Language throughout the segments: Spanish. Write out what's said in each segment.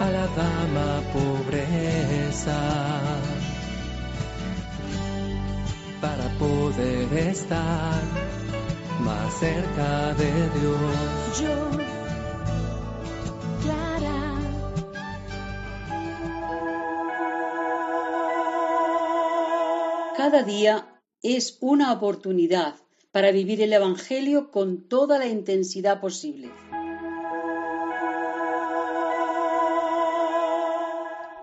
A la dama pobreza, para poder estar más cerca de Dios. Yo, Clara. Cada día es una oportunidad para vivir el Evangelio con toda la intensidad posible.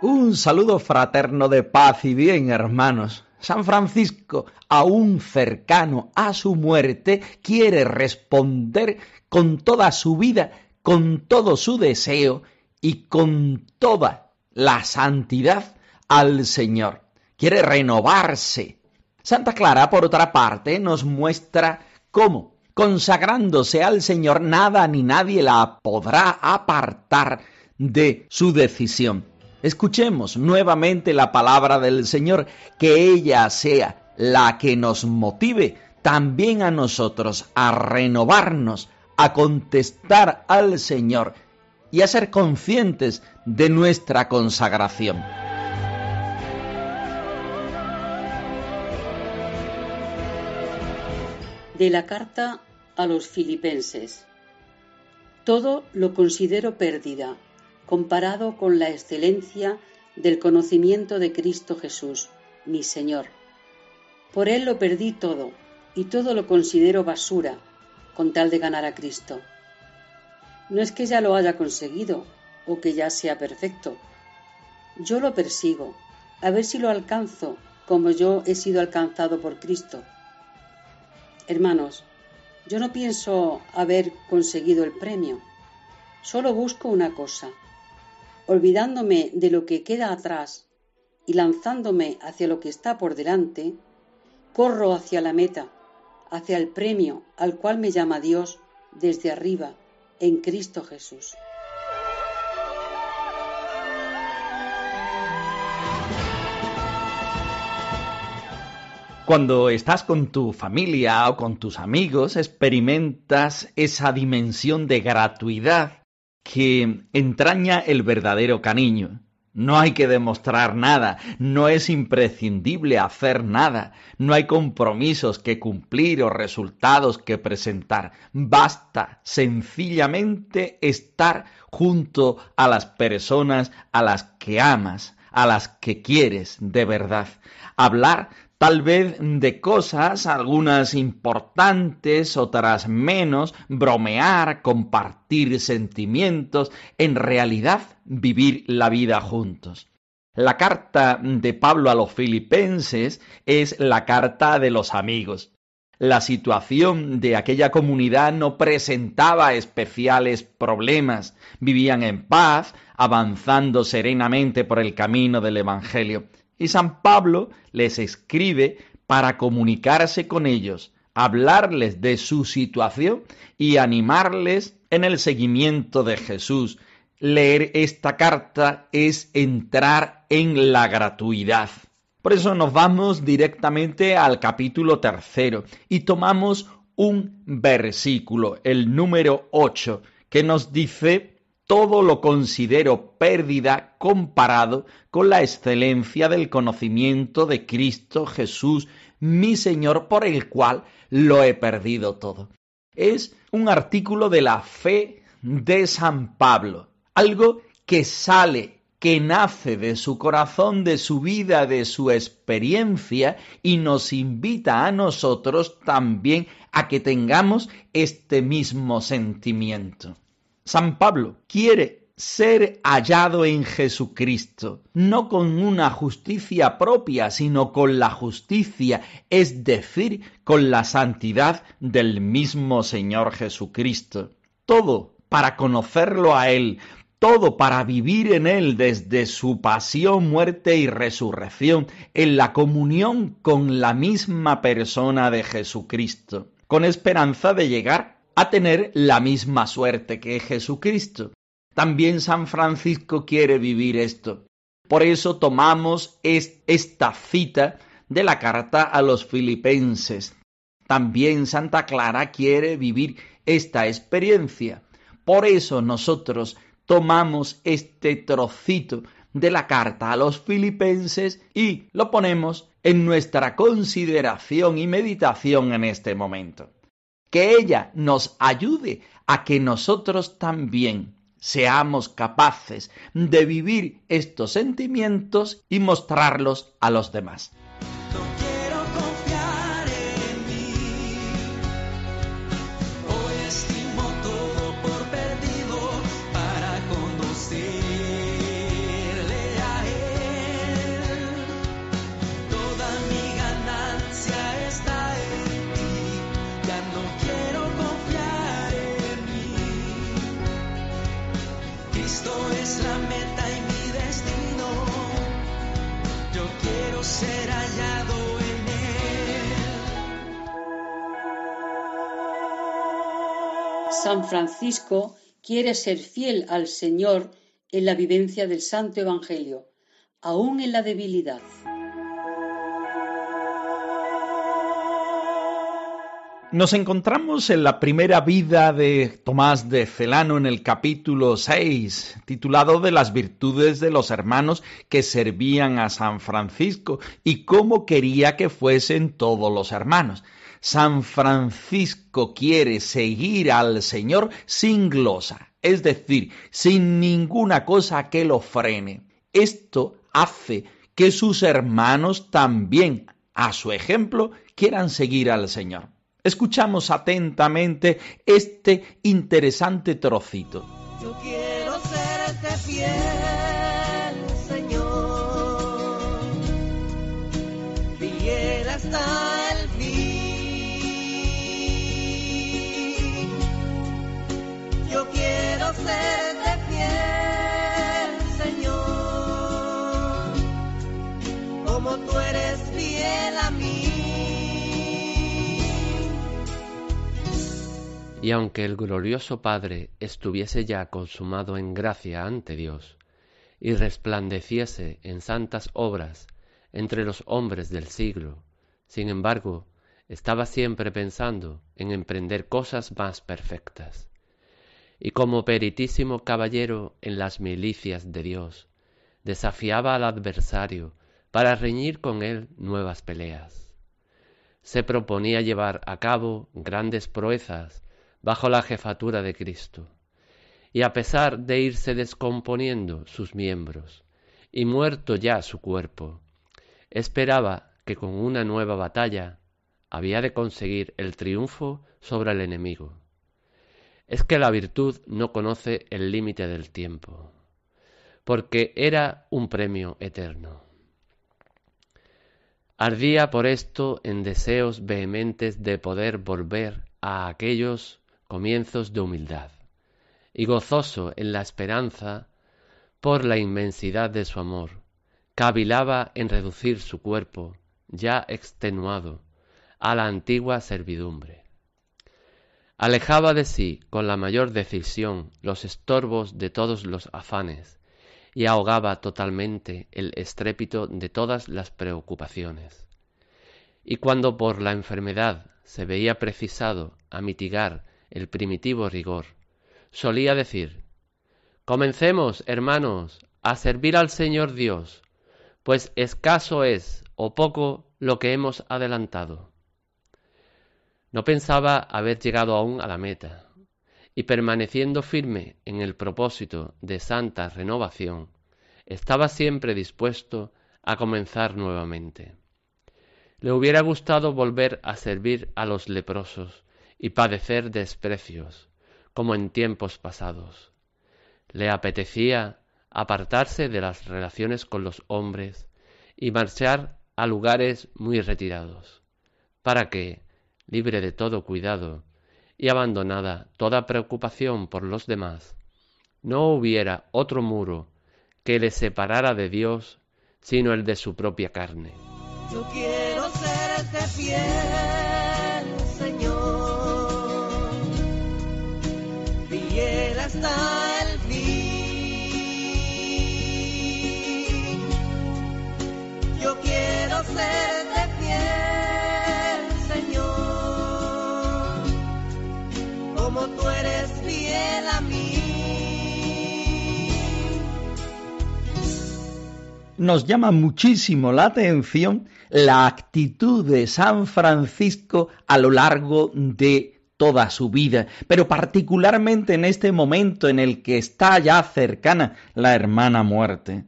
Un saludo fraterno de paz y bien, hermanos. San Francisco, aún cercano a su muerte, quiere responder con toda su vida, con todo su deseo y con toda la santidad al Señor. Quiere renovarse. Santa Clara, por otra parte, nos muestra cómo, consagrándose al Señor, nada ni nadie la podrá apartar de su decisión. Escuchemos nuevamente la palabra del Señor, que ella sea la que nos motive también a nosotros a renovarnos, a contestar al Señor y a ser conscientes de nuestra consagración. De la carta a los filipenses. Todo lo considero pérdida comparado con la excelencia del conocimiento de Cristo Jesús, mi Señor. Por Él lo perdí todo y todo lo considero basura con tal de ganar a Cristo. No es que ya lo haya conseguido o que ya sea perfecto. Yo lo persigo, a ver si lo alcanzo como yo he sido alcanzado por Cristo. Hermanos, yo no pienso haber conseguido el premio, solo busco una cosa, olvidándome de lo que queda atrás y lanzándome hacia lo que está por delante, corro hacia la meta, hacia el premio al cual me llama Dios desde arriba, en Cristo Jesús. Cuando estás con tu familia o con tus amigos, experimentas esa dimensión de gratuidad que entraña el verdadero cariño. No hay que demostrar nada, no es imprescindible hacer nada, no hay compromisos que cumplir o resultados que presentar. Basta sencillamente estar junto a las personas a las que amas, a las que quieres de verdad. Hablar tal vez de cosas, algunas importantes, otras menos, bromear, compartir sentimientos, en realidad vivir la vida juntos. La carta de Pablo a los filipenses es la carta de los amigos. La situación de aquella comunidad no presentaba especiales problemas. Vivían en paz, avanzando serenamente por el camino del Evangelio. Y San Pablo les escribe para comunicarse con ellos, hablarles de su situación y animarles en el seguimiento de Jesús. Leer esta carta es entrar en la gratuidad. Por eso nos vamos directamente al capítulo tercero y tomamos un versículo, el número 8, que nos dice todo lo considero pérdida comparado con la excelencia del conocimiento de Cristo Jesús, mi Señor, por el cual lo he perdido todo. Es un artículo de la fe de San Pablo, algo que sale, que nace de su corazón, de su vida, de su experiencia y nos invita a nosotros también a que tengamos este mismo sentimiento. San Pablo quiere ser hallado en Jesucristo, no con una justicia propia, sino con la justicia, es decir, con la santidad del mismo Señor Jesucristo. Todo para conocerlo a Él, todo para vivir en Él desde su pasión, muerte y resurrección, en la comunión con la misma persona de Jesucristo, con esperanza de llegar a tener la misma suerte que Jesucristo. También San Francisco quiere vivir esto. Por eso tomamos esta cita de la carta a los filipenses. También Santa Clara quiere vivir esta experiencia. Por eso nosotros tomamos este trocito de la carta a los filipenses y lo ponemos en nuestra consideración y meditación en este momento. Que ella nos ayude a que nosotros también seamos capaces de vivir estos sentimientos y mostrarlos a los demás. San Francisco quiere ser fiel al Señor en la vivencia del Santo Evangelio, aún en la debilidad. Nos encontramos en la primera vida de Tomás de Celano en el capítulo 6, titulado de las virtudes de los hermanos que servían a San Francisco y cómo quería que fuesen todos los hermanos. San Francisco quiere seguir al Señor sin glosa, es decir, sin ninguna cosa que lo frene. Esto hace que sus hermanos también, a su ejemplo, quieran seguir al Señor. Escuchamos atentamente este interesante trocito. Yo quiero Señor, fiel serte Y aunque el glorioso Padre estuviese ya consumado en gracia ante Dios, y resplandeciese en santas obras entre los hombres del siglo, sin embargo, estaba siempre pensando en emprender cosas más perfectas y como peritísimo caballero en las milicias de Dios, desafiaba al adversario para reñir con él nuevas peleas. Se proponía llevar a cabo grandes proezas bajo la jefatura de Cristo, y a pesar de irse descomponiendo sus miembros y muerto ya su cuerpo, esperaba que con una nueva batalla había de conseguir el triunfo sobre el enemigo es que la virtud no conoce el límite del tiempo, porque era un premio eterno. Ardía por esto en deseos vehementes de poder volver a aquellos comienzos de humildad, y gozoso en la esperanza por la inmensidad de su amor, cavilaba en reducir su cuerpo, ya extenuado, a la antigua servidumbre alejaba de sí con la mayor decisión los estorbos de todos los afanes y ahogaba totalmente el estrépito de todas las preocupaciones. Y cuando por la enfermedad se veía precisado a mitigar el primitivo rigor, solía decir Comencemos, hermanos, a servir al Señor Dios, pues escaso es o poco lo que hemos adelantado. No pensaba haber llegado aún a la meta, y permaneciendo firme en el propósito de santa renovación, estaba siempre dispuesto a comenzar nuevamente. Le hubiera gustado volver a servir a los leprosos y padecer desprecios, como en tiempos pasados. Le apetecía apartarse de las relaciones con los hombres y marchar a lugares muy retirados, para que, libre de todo cuidado y abandonada toda preocupación por los demás, no hubiera otro muro que le separara de Dios sino el de su propia carne. Yo quiero serte fiel, nos llama muchísimo la atención la actitud de San Francisco a lo largo de toda su vida, pero particularmente en este momento en el que está ya cercana la hermana muerte,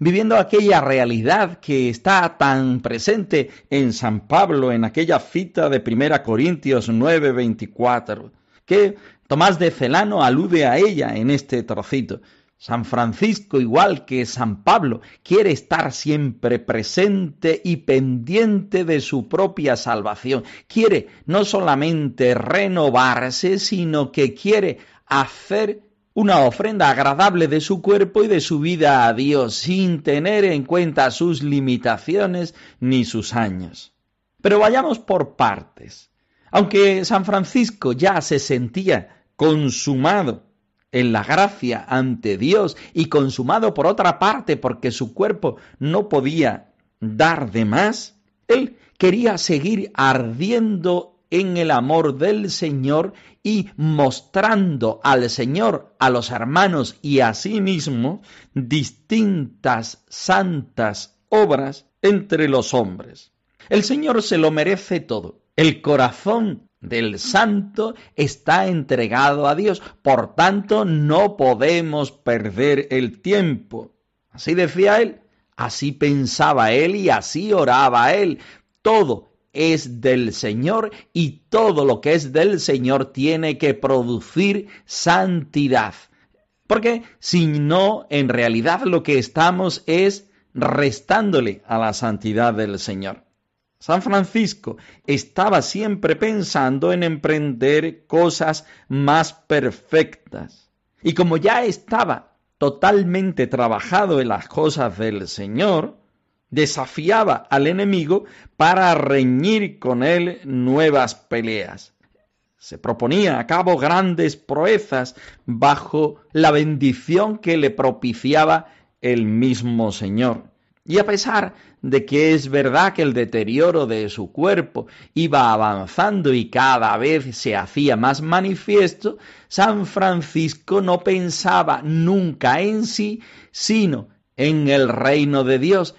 viviendo aquella realidad que está tan presente en San Pablo en aquella cita de 1 Corintios 9:24, que Tomás de Celano alude a ella en este trocito. San Francisco, igual que San Pablo, quiere estar siempre presente y pendiente de su propia salvación. Quiere no solamente renovarse, sino que quiere hacer una ofrenda agradable de su cuerpo y de su vida a Dios, sin tener en cuenta sus limitaciones ni sus años. Pero vayamos por partes. Aunque San Francisco ya se sentía consumado en la gracia ante Dios y consumado por otra parte porque su cuerpo no podía dar de más, él quería seguir ardiendo en el amor del Señor y mostrando al Señor, a los hermanos y a sí mismo distintas santas obras entre los hombres. El Señor se lo merece todo. El corazón del santo está entregado a Dios. Por tanto, no podemos perder el tiempo. Así decía él, así pensaba él y así oraba él. Todo es del Señor y todo lo que es del Señor tiene que producir santidad. Porque si no, en realidad lo que estamos es restándole a la santidad del Señor. San Francisco estaba siempre pensando en emprender cosas más perfectas. Y como ya estaba totalmente trabajado en las cosas del Señor, desafiaba al enemigo para reñir con él nuevas peleas. Se proponía a cabo grandes proezas bajo la bendición que le propiciaba el mismo Señor. Y a pesar de que es verdad que el deterioro de su cuerpo iba avanzando y cada vez se hacía más manifiesto, San Francisco no pensaba nunca en sí, sino en el reino de Dios,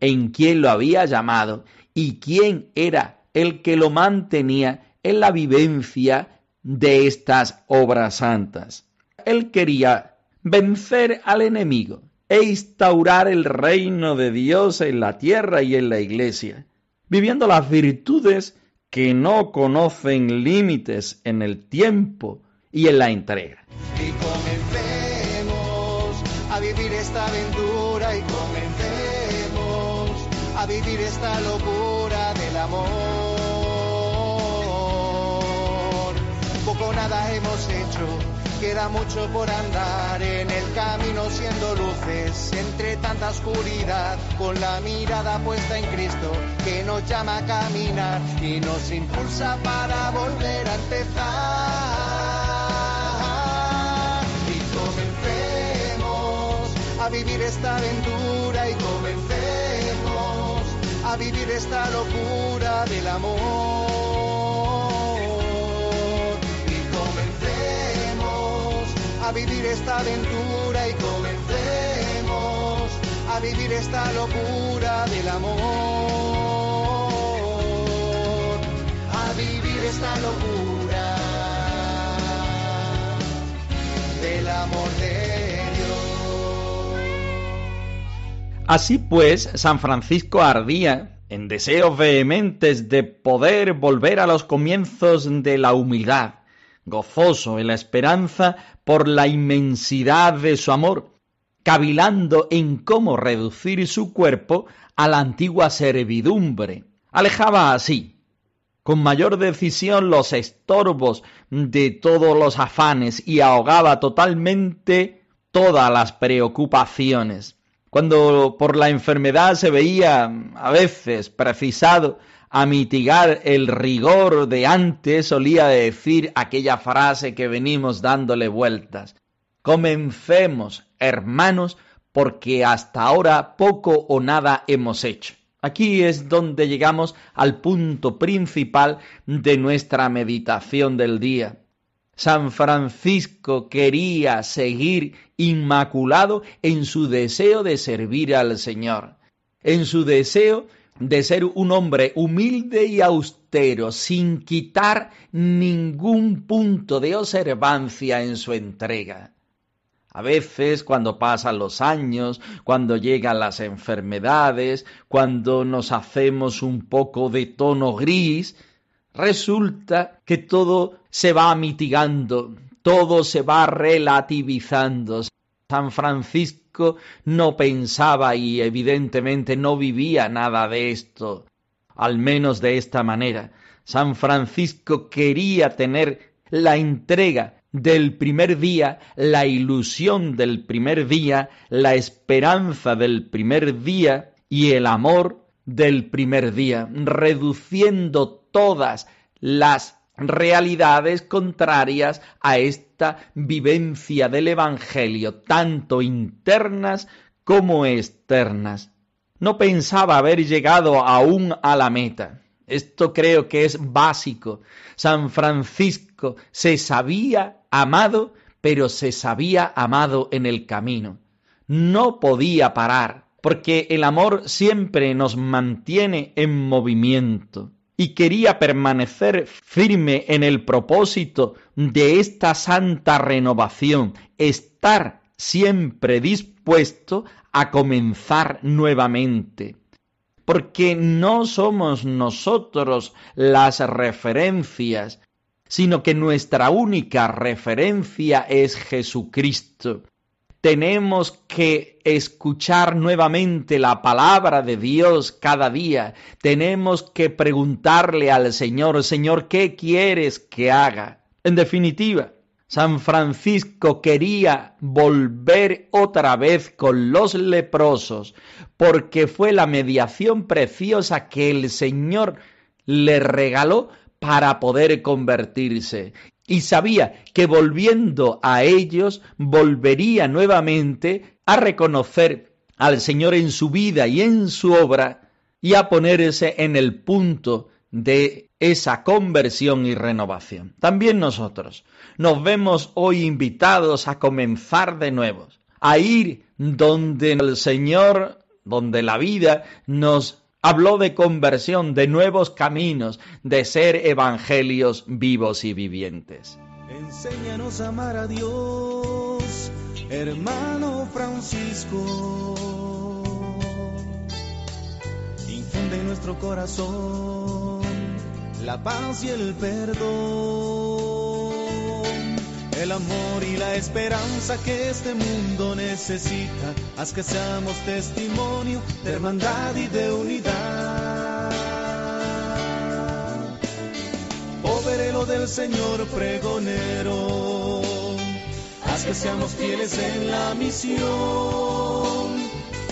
en quien lo había llamado y quién era el que lo mantenía en la vivencia de estas obras santas. Él quería vencer al enemigo, e instaurar el reino de Dios en la tierra y en la iglesia, viviendo las virtudes que no conocen límites en el tiempo y en la entrega. Y comencemos a vivir esta aventura y comencemos a vivir esta locura del amor. Poco nada hemos hecho queda mucho por andar en el camino siendo luces entre tanta oscuridad con la mirada puesta en Cristo que nos llama a caminar y nos impulsa para volver a empezar. Y comencemos a vivir esta aventura y comencemos a vivir esta locura del amor a vivir esta aventura y comencemos a vivir esta locura del amor, a vivir esta locura del amor de Dios. Así pues, San Francisco ardía en deseos vehementes de poder volver a los comienzos de la humildad gozoso en la esperanza por la inmensidad de su amor, cavilando en cómo reducir su cuerpo a la antigua servidumbre. Alejaba así, con mayor decisión, los estorbos de todos los afanes y ahogaba totalmente todas las preocupaciones. Cuando por la enfermedad se veía a veces precisado a mitigar el rigor de antes, solía decir aquella frase que venimos dándole vueltas. Comencemos, hermanos, porque hasta ahora poco o nada hemos hecho. Aquí es donde llegamos al punto principal de nuestra meditación del día. San Francisco quería seguir inmaculado en su deseo de servir al Señor, en su deseo de ser un hombre humilde y austero, sin quitar ningún punto de observancia en su entrega. A veces, cuando pasan los años, cuando llegan las enfermedades, cuando nos hacemos un poco de tono gris, resulta que todo se va mitigando, todo se va relativizando. San Francisco no pensaba y evidentemente no vivía nada de esto, al menos de esta manera. San Francisco quería tener la entrega del primer día, la ilusión del primer día, la esperanza del primer día y el amor del primer día, reduciendo todas las realidades contrarias a esta vivencia del Evangelio, tanto internas como externas. No pensaba haber llegado aún a la meta. Esto creo que es básico. San Francisco se sabía amado, pero se sabía amado en el camino. No podía parar, porque el amor siempre nos mantiene en movimiento y quería permanecer firme en el propósito de esta santa renovación, estar siempre dispuesto a comenzar nuevamente. Porque no somos nosotros las referencias, sino que nuestra única referencia es Jesucristo tenemos que escuchar nuevamente la palabra de Dios cada día. Tenemos que preguntarle al Señor, Señor, ¿qué quieres que haga? En definitiva, San Francisco quería volver otra vez con los leprosos, porque fue la mediación preciosa que el Señor le regaló para poder convertirse y sabía que volviendo a ellos volvería nuevamente a reconocer al Señor en su vida y en su obra y a ponerse en el punto de esa conversión y renovación. También nosotros nos vemos hoy invitados a comenzar de nuevo, a ir donde el Señor, donde la vida nos Habló de conversión, de nuevos caminos, de ser evangelios vivos y vivientes. Enséñanos a amar a Dios, hermano Francisco. Infunde en nuestro corazón la paz y el perdón el amor y la esperanza que este mundo necesita. Haz que seamos testimonio de hermandad y de unidad. Poverelo del Señor pregonero, haz que seamos fieles en la misión.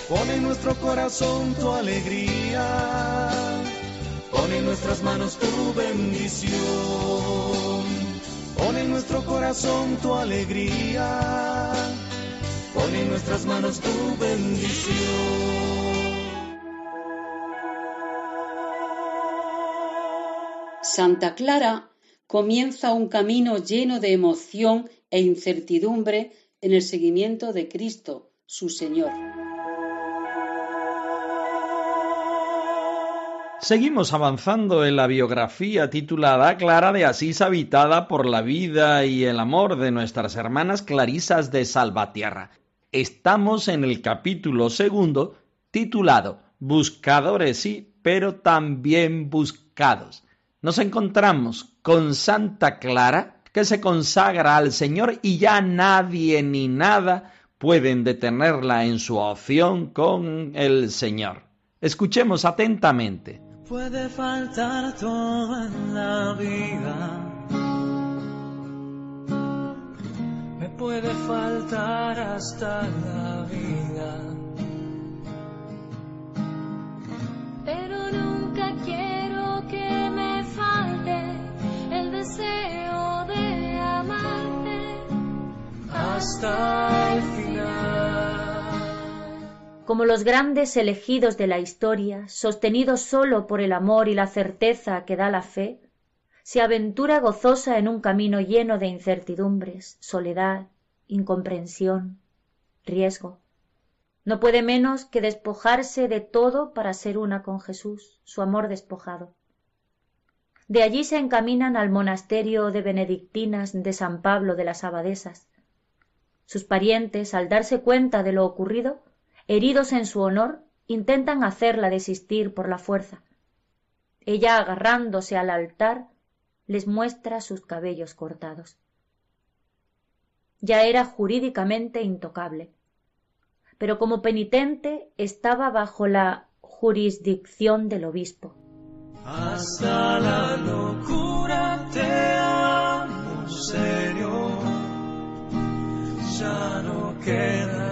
Pon en nuestro corazón tu alegría, pon en nuestras manos tu bendición Pon en nuestro corazón tu alegría, pon en nuestras manos tu bendición. Santa Clara comienza un camino lleno de emoción e incertidumbre en el seguimiento de Cristo, su Señor. Seguimos avanzando en la biografía titulada Clara de Asís habitada por la vida y el amor de nuestras hermanas clarisas de Salvatierra. Estamos en el capítulo segundo titulado Buscadores sí, pero también buscados. Nos encontramos con Santa Clara que se consagra al Señor y ya nadie ni nada pueden detenerla en su opción con el Señor. Escuchemos atentamente. Puede faltar todo en la vida. Me puede faltar hasta la vida. Pero nunca quiero que me falte el deseo de amarte hasta el final. Como los grandes elegidos de la historia, sostenidos solo por el amor y la certeza que da la fe, se aventura gozosa en un camino lleno de incertidumbres, soledad, incomprensión, riesgo. No puede menos que despojarse de todo para ser una con Jesús, su amor despojado. De allí se encaminan al monasterio de benedictinas de San Pablo de las Abadesas. Sus parientes, al darse cuenta de lo ocurrido, heridos en su honor, intentan hacerla desistir por la fuerza. Ella, agarrándose al altar, les muestra sus cabellos cortados. Ya era jurídicamente intocable, pero como penitente estaba bajo la jurisdicción del obispo. Hasta la locura te amo, Señor. Ya no quedan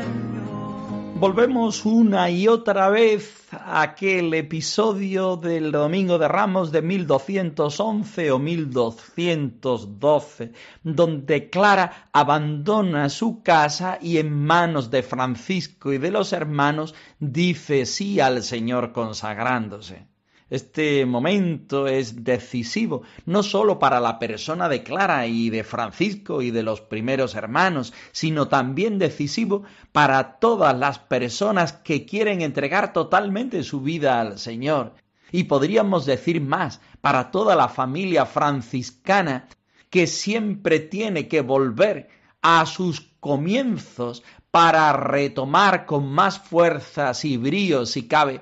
Volvemos una y otra vez a aquel episodio del Domingo de Ramos de 1211 o 1212, donde Clara abandona su casa y en manos de Francisco y de los hermanos dice sí al Señor consagrándose. Este momento es decisivo, no sólo para la persona de Clara y de Francisco y de los primeros hermanos, sino también decisivo para todas las personas que quieren entregar totalmente su vida al Señor. Y podríamos decir más, para toda la familia franciscana que siempre tiene que volver a sus comienzos para retomar con más fuerzas y bríos, si cabe,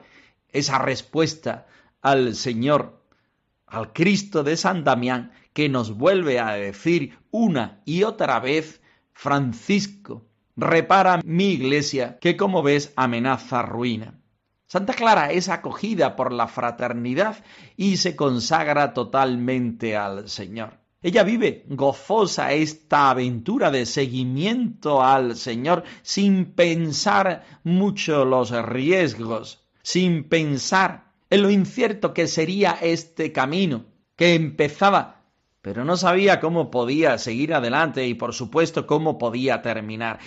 esa respuesta al Señor, al Cristo de San Damián, que nos vuelve a decir una y otra vez, Francisco, repara mi iglesia que como ves amenaza ruina. Santa Clara es acogida por la fraternidad y se consagra totalmente al Señor. Ella vive gozosa esta aventura de seguimiento al Señor sin pensar mucho los riesgos, sin pensar en lo incierto que sería este camino, que empezaba, pero no sabía cómo podía seguir adelante y por supuesto cómo podía terminar.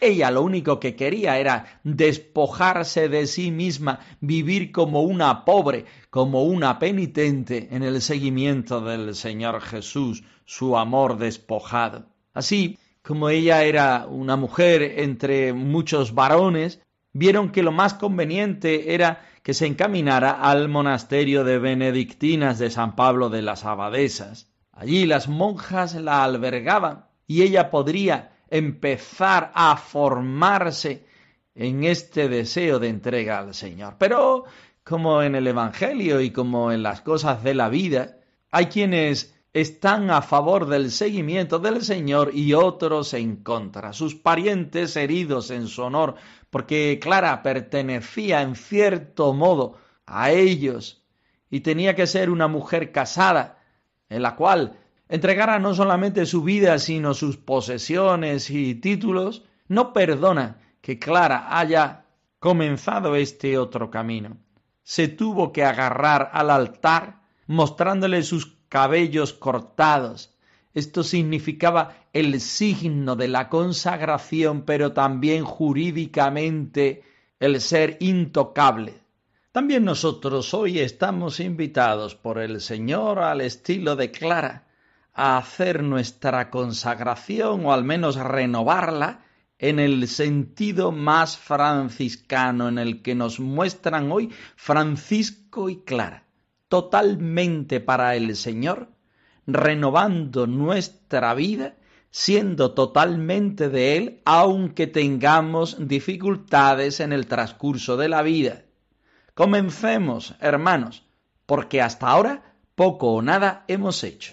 Ella lo único que quería era despojarse de sí misma, vivir como una pobre, como una penitente en el seguimiento del Señor Jesús, su amor despojado. Así como ella era una mujer entre muchos varones, vieron que lo más conveniente era que se encaminara al monasterio de benedictinas de San Pablo de las Abadesas. Allí las monjas la albergaban y ella podría empezar a formarse en este deseo de entrega al Señor. Pero, como en el Evangelio y como en las cosas de la vida, hay quienes están a favor del seguimiento del Señor y otros en contra. Sus parientes heridos en su honor, porque Clara pertenecía en cierto modo a ellos y tenía que ser una mujer casada, en la cual entregara no solamente su vida, sino sus posesiones y títulos, no perdona que Clara haya comenzado este otro camino. Se tuvo que agarrar al altar, mostrándole sus cabellos cortados. Esto significaba el signo de la consagración, pero también jurídicamente el ser intocable. También nosotros hoy estamos invitados por el Señor al estilo de Clara a hacer nuestra consagración o al menos renovarla en el sentido más franciscano en el que nos muestran hoy Francisco y Clara totalmente para el Señor, renovando nuestra vida, siendo totalmente de Él, aunque tengamos dificultades en el transcurso de la vida. Comencemos, hermanos, porque hasta ahora poco o nada hemos hecho.